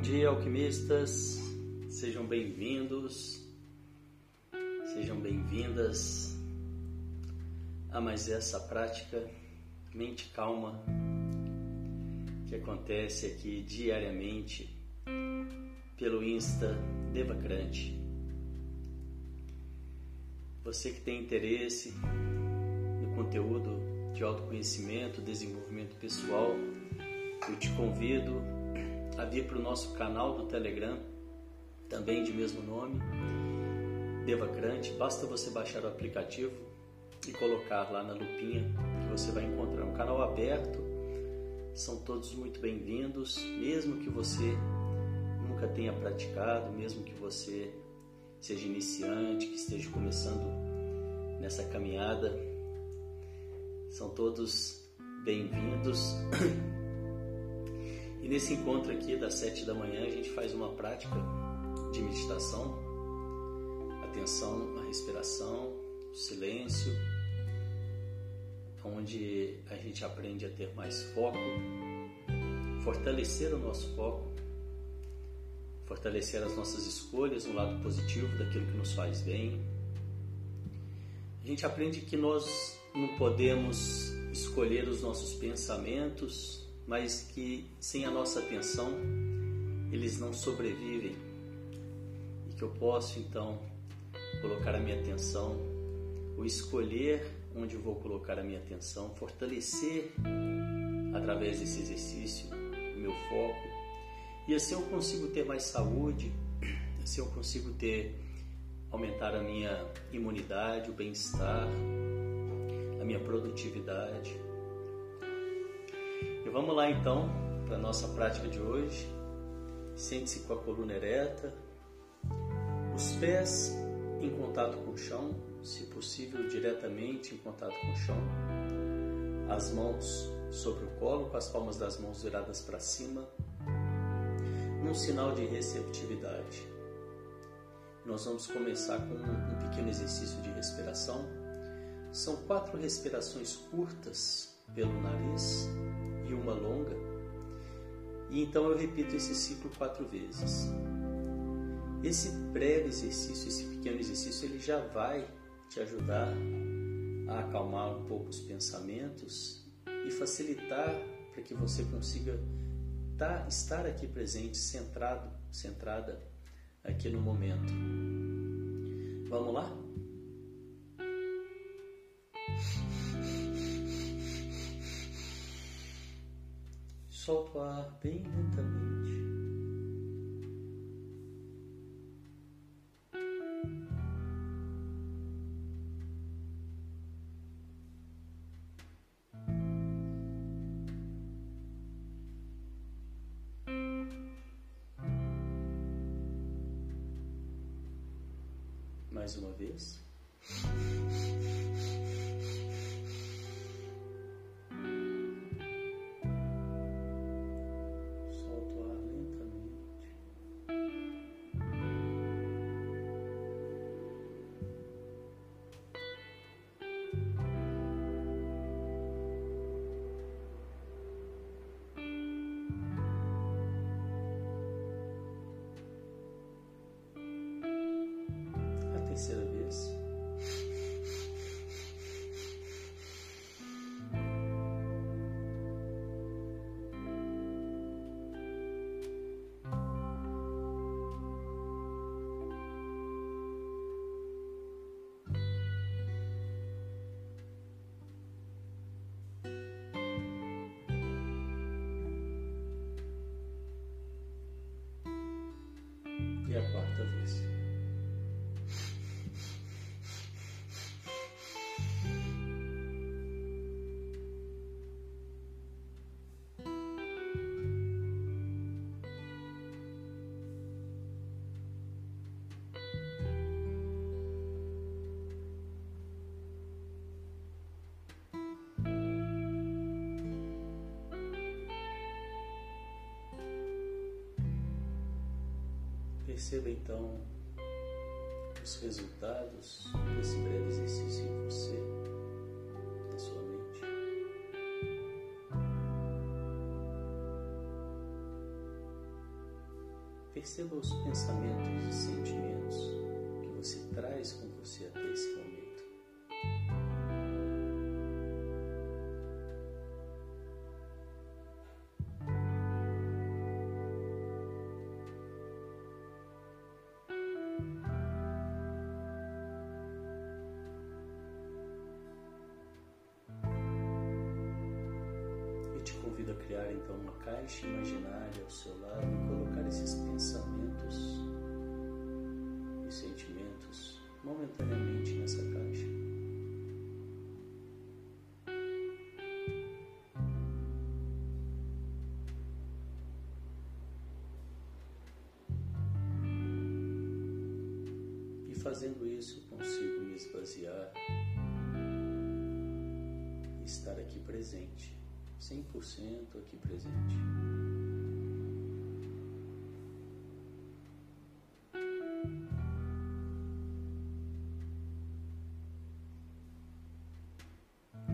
Bom dia, alquimistas. Sejam bem-vindos, sejam bem-vindas a mais essa prática mente calma que acontece aqui diariamente pelo Insta Devacrante. Você que tem interesse no conteúdo de autoconhecimento, desenvolvimento pessoal, eu te convido a vir para o nosso canal do Telegram, também de mesmo nome, Devacrante. Basta você baixar o aplicativo e colocar lá na lupinha que você vai encontrar um canal aberto. São todos muito bem-vindos, mesmo que você nunca tenha praticado, mesmo que você seja iniciante, que esteja começando nessa caminhada. São todos bem-vindos. Nesse encontro aqui das sete da manhã a gente faz uma prática de meditação, atenção à respiração, silêncio, onde a gente aprende a ter mais foco, fortalecer o nosso foco, fortalecer as nossas escolhas no lado positivo daquilo que nos faz bem. A gente aprende que nós não podemos escolher os nossos pensamentos, mas que sem a nossa atenção eles não sobrevivem. E que eu posso então colocar a minha atenção ou escolher onde vou colocar a minha atenção, fortalecer através desse exercício o meu foco. E assim eu consigo ter mais saúde, assim eu consigo ter aumentar a minha imunidade, o bem-estar, a minha produtividade vamos lá então para a nossa prática de hoje. Sente-se com a coluna ereta, os pés em contato com o chão, se possível diretamente em contato com o chão, as mãos sobre o colo, com as palmas das mãos viradas para cima, num sinal de receptividade. Nós vamos começar com um pequeno exercício de respiração. São quatro respirações curtas pelo nariz longa. E então eu repito esse ciclo quatro vezes. Esse breve exercício, esse pequeno exercício, ele já vai te ajudar a acalmar um pouco os pensamentos e facilitar para que você consiga tá, estar aqui presente, centrado, centrada aqui no momento. Vamos lá? Solta o ar bem lentamente. E a Perceba então os resultados desse breve exercício em você, na sua mente. perceba os pensamentos então uma caixa imaginária ao seu lado e colocar esses pensamentos e sentimentos momentaneamente nessa caixa. E fazendo isso, consigo me esvaziar e estar aqui presente. 100% aqui presente.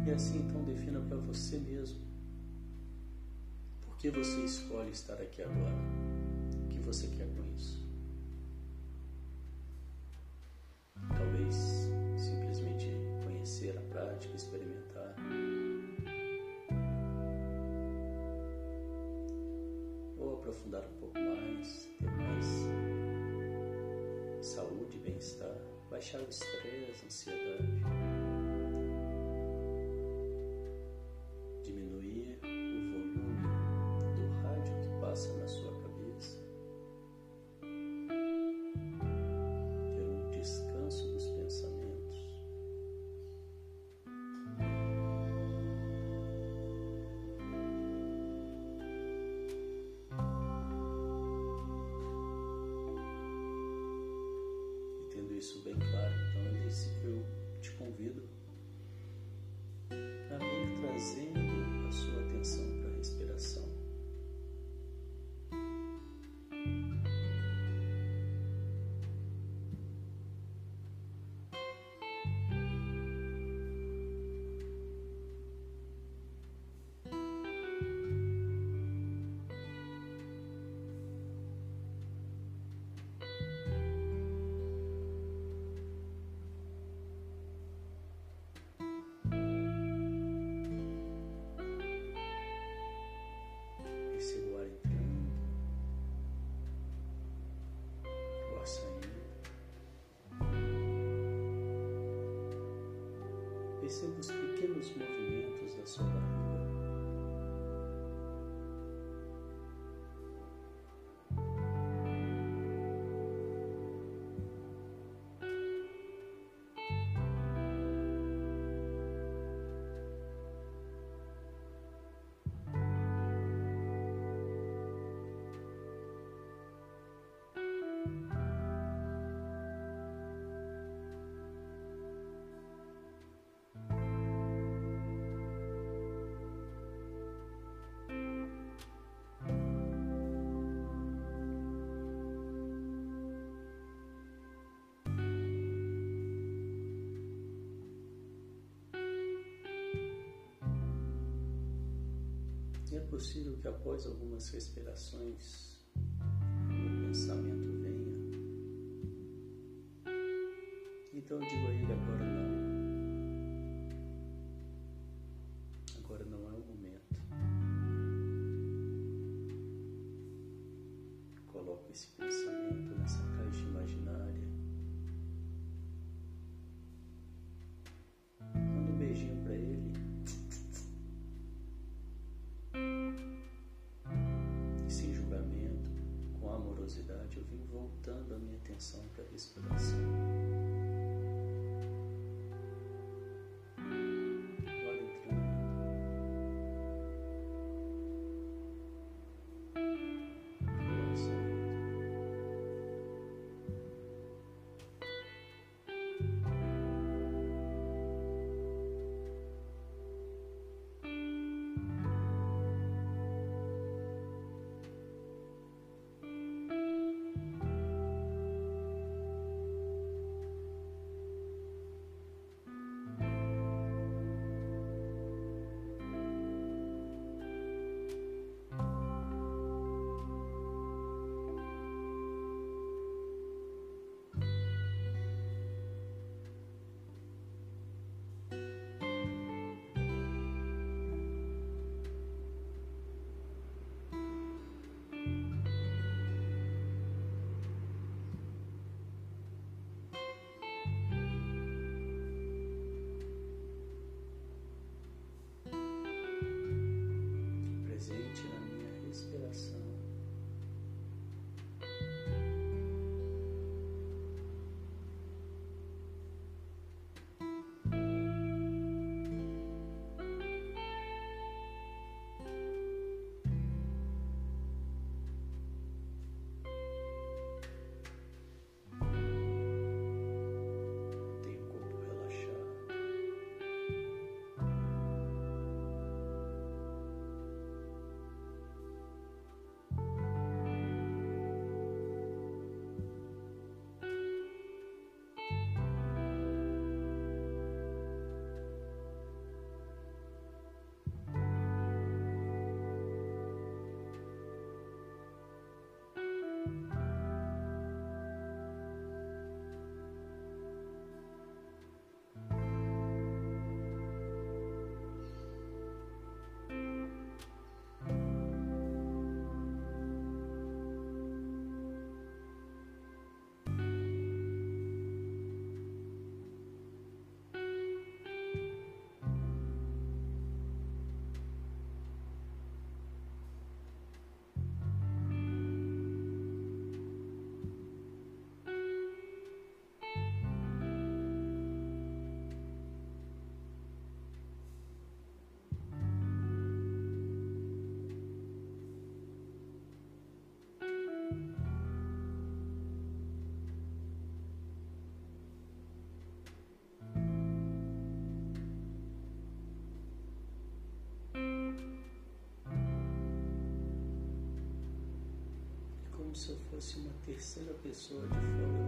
E assim então defina para você mesmo por que você escolhe estar aqui agora. O que você quer com isso? Os pequenos movimentos da sua possível que após algumas respirações o pensamento venha. Então eu digo a ele agora atenção se eu fosse uma terceira pessoa de fora,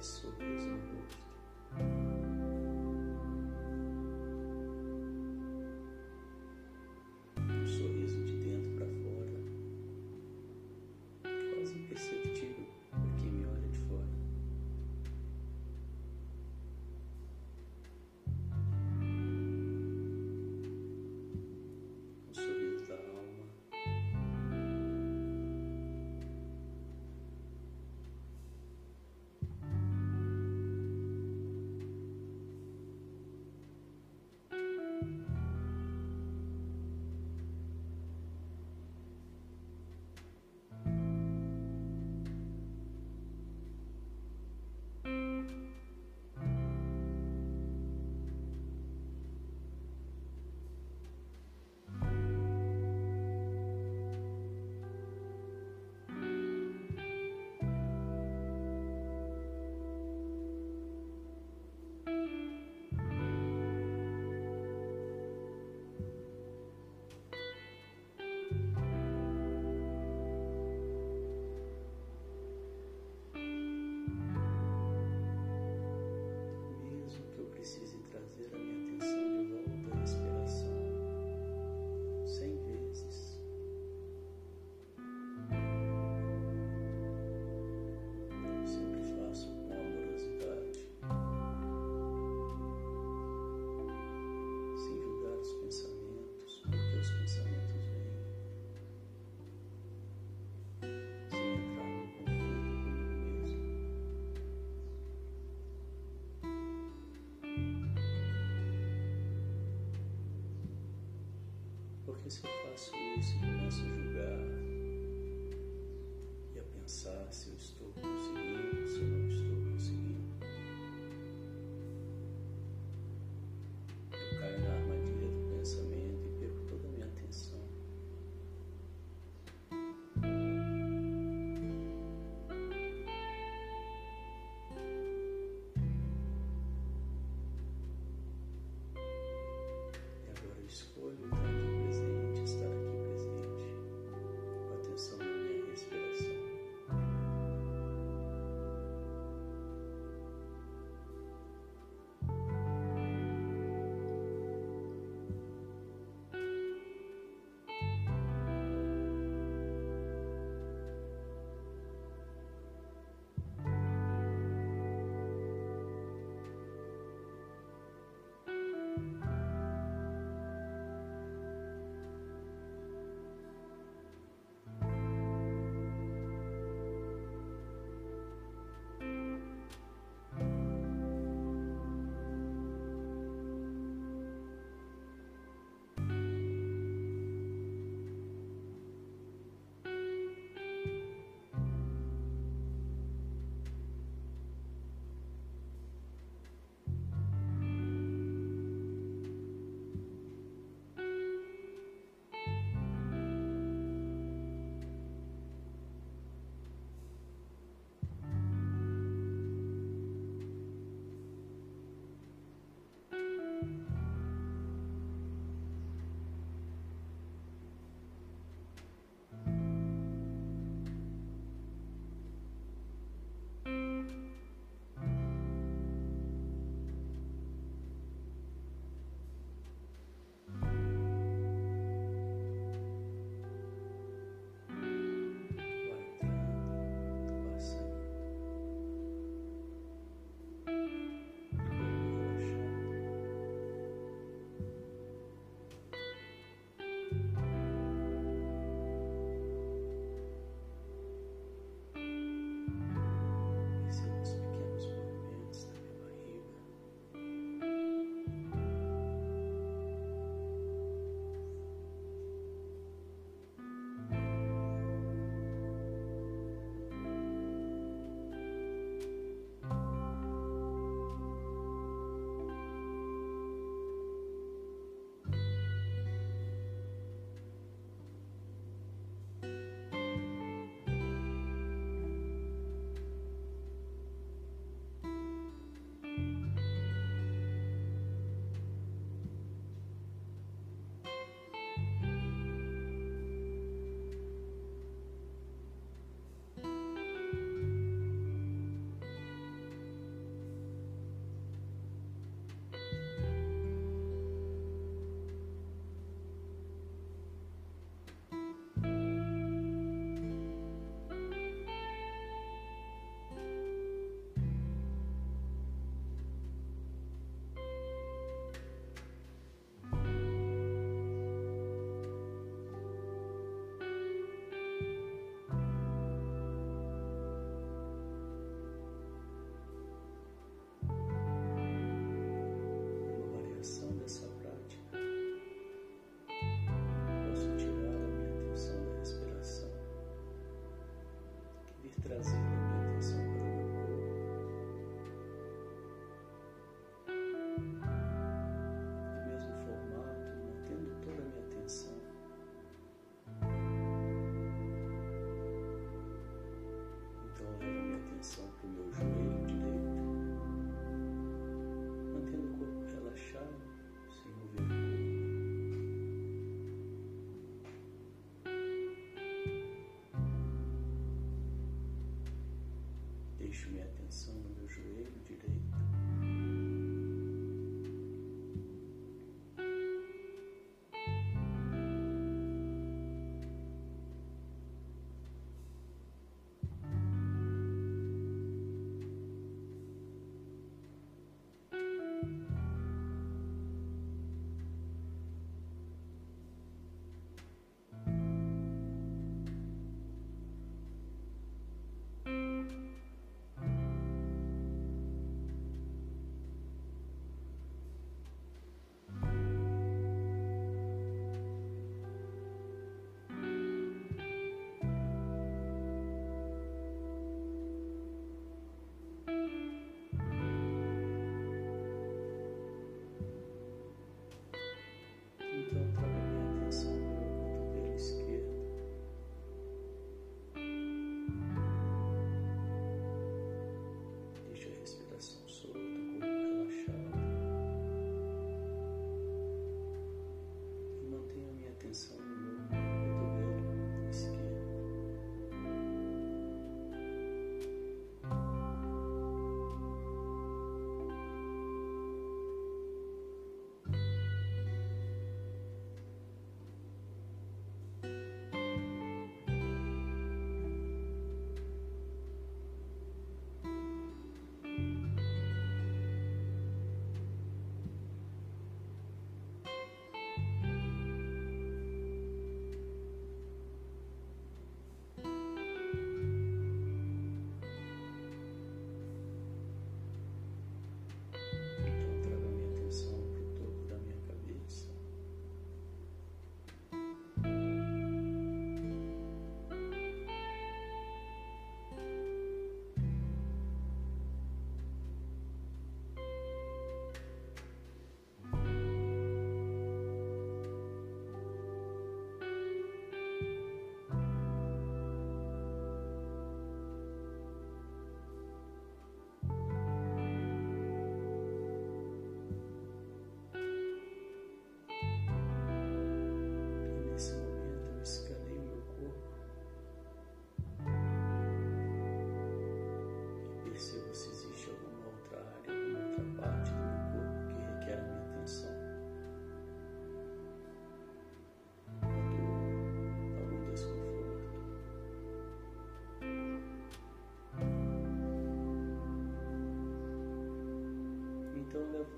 Se eu faço isso começo a julgar e a pensar se eu estou conseguindo,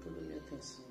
tudo a minha atenção.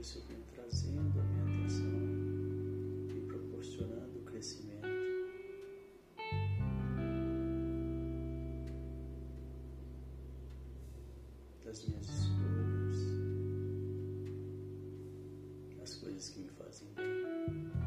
isso vem trazendo a minha atenção e proporcionando o crescimento. Das minhas escolhas, as coisas que me fazem bem.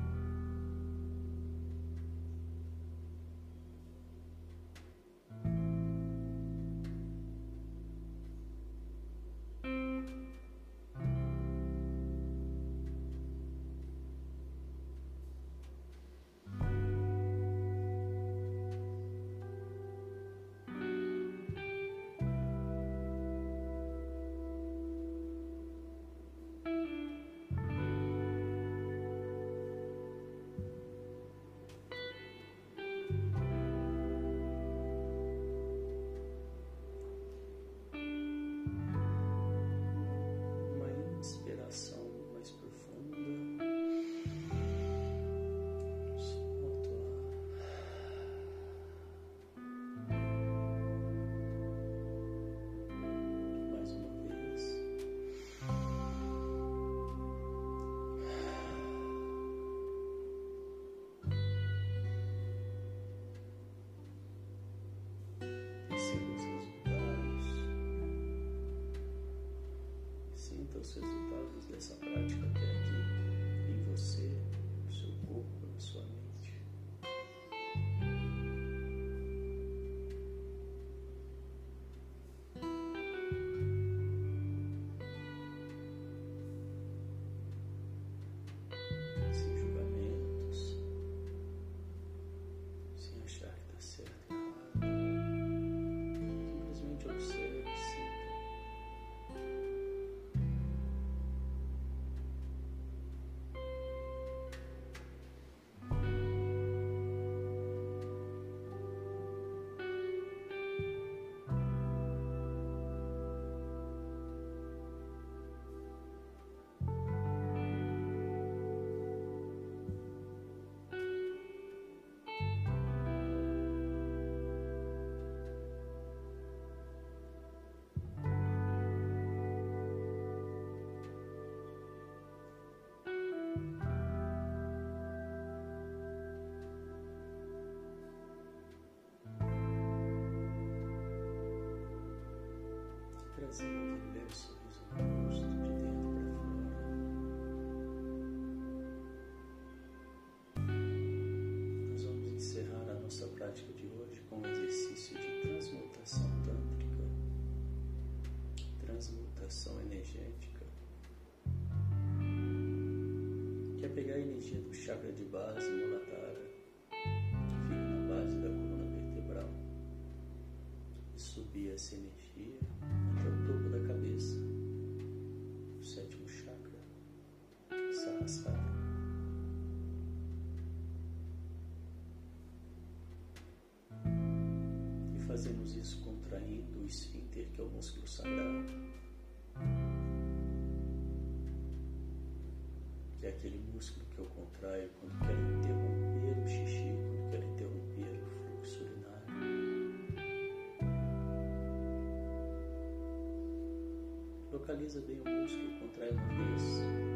Trazendo aquele leve sorriso no rosto, de dentro para fora. Nós vamos encerrar a nossa prática de hoje com um exercício de transmutação tântrica, transmutação energética, que é pegar a energia do chakra de base, Muladhara, que fica na base da coluna vertebral, e subir essa energia fazemos isso contraindo o esfíncter, que é o músculo sagrado, que é aquele músculo que eu contraio quando quero interromper o xixi, quando quero interromper o fluxo urinário. Localiza bem o músculo, contrai uma vez.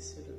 Contrai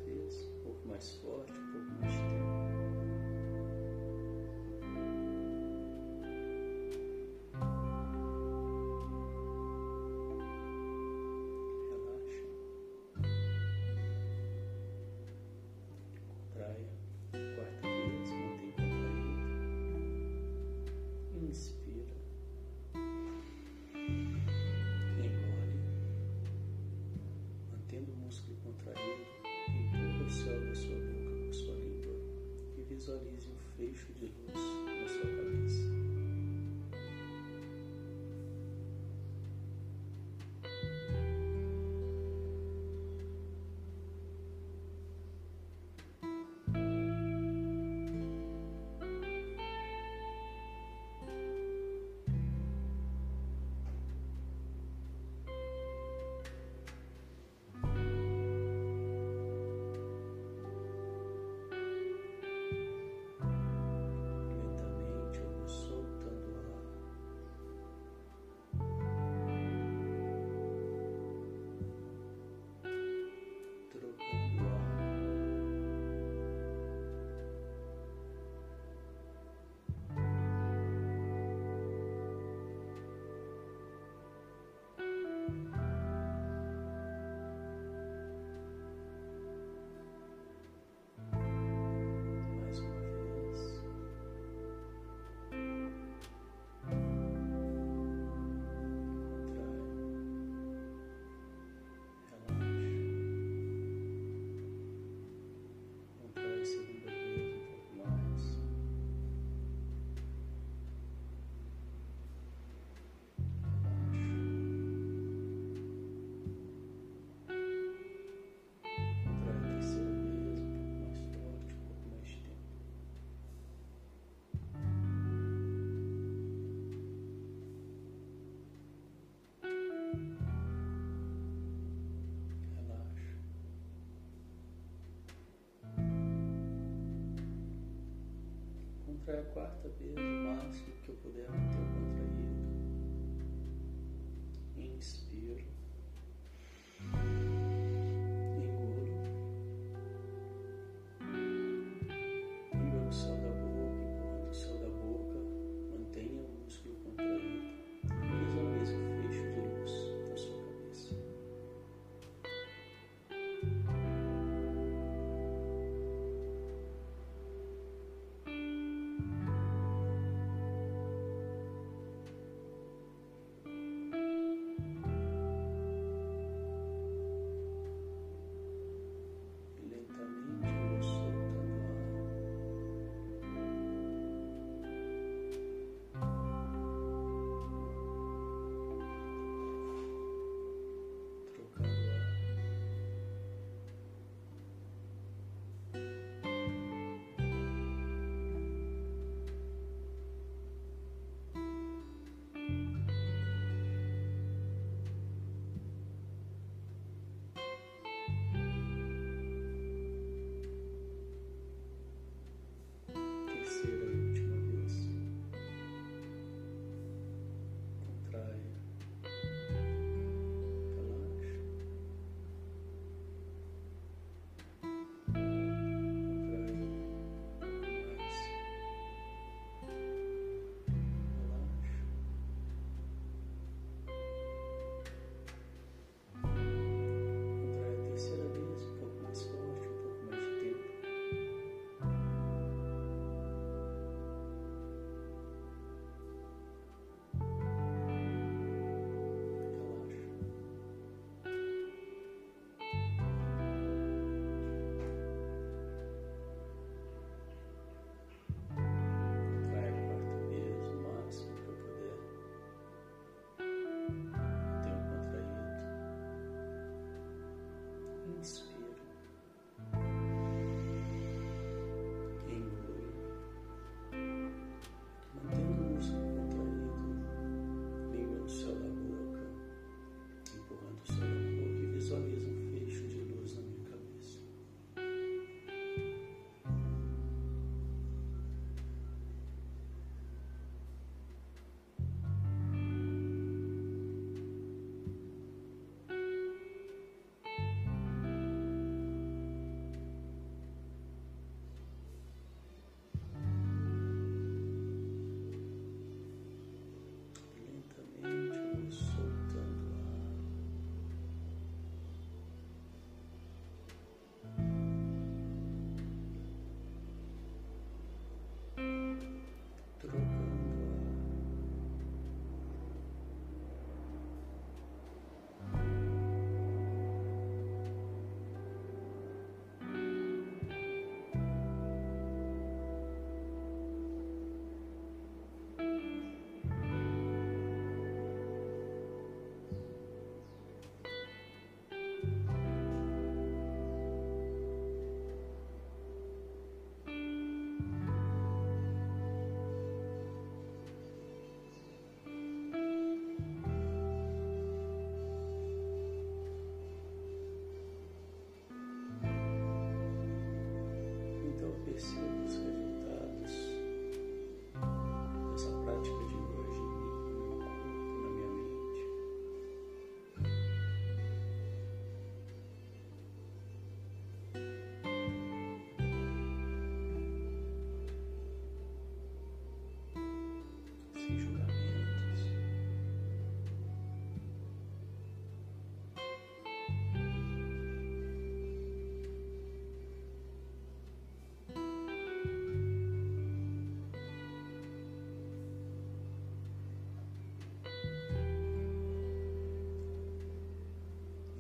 visualize um A quarta vez, o máximo que eu puder manter o contraído.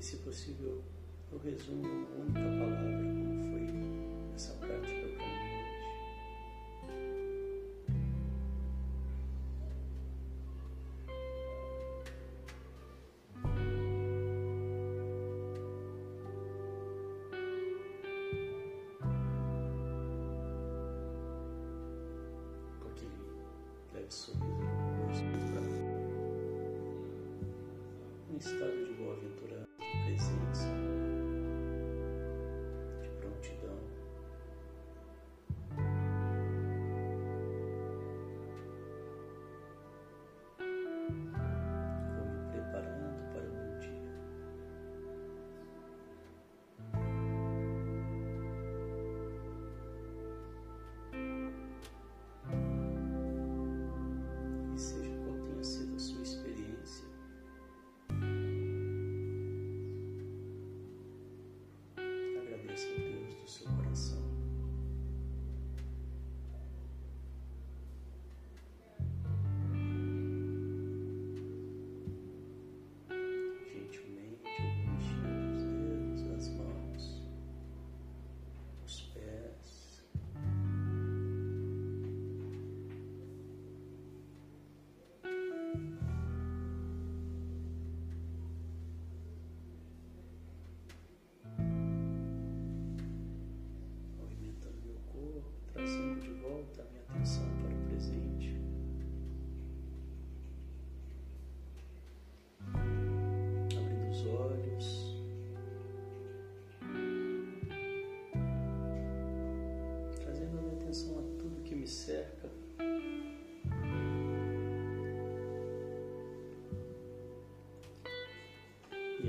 Se possível, eu resumo uma única palavra, como foi essa prática para mim hoje. Porque leve sorriso no rosto um estado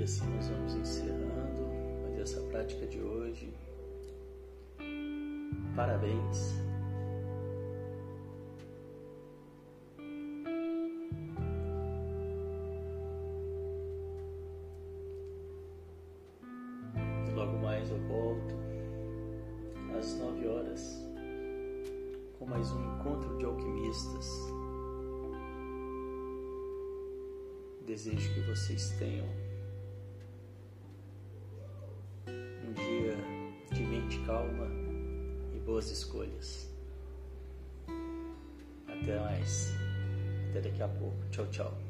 assim nós vamos encerrando mais essa prática de hoje. Parabéns. Logo mais eu volto às nove horas com mais um encontro de alquimistas. Desejo que vocês tenham Até daqui a pouco. Tchau, tchau.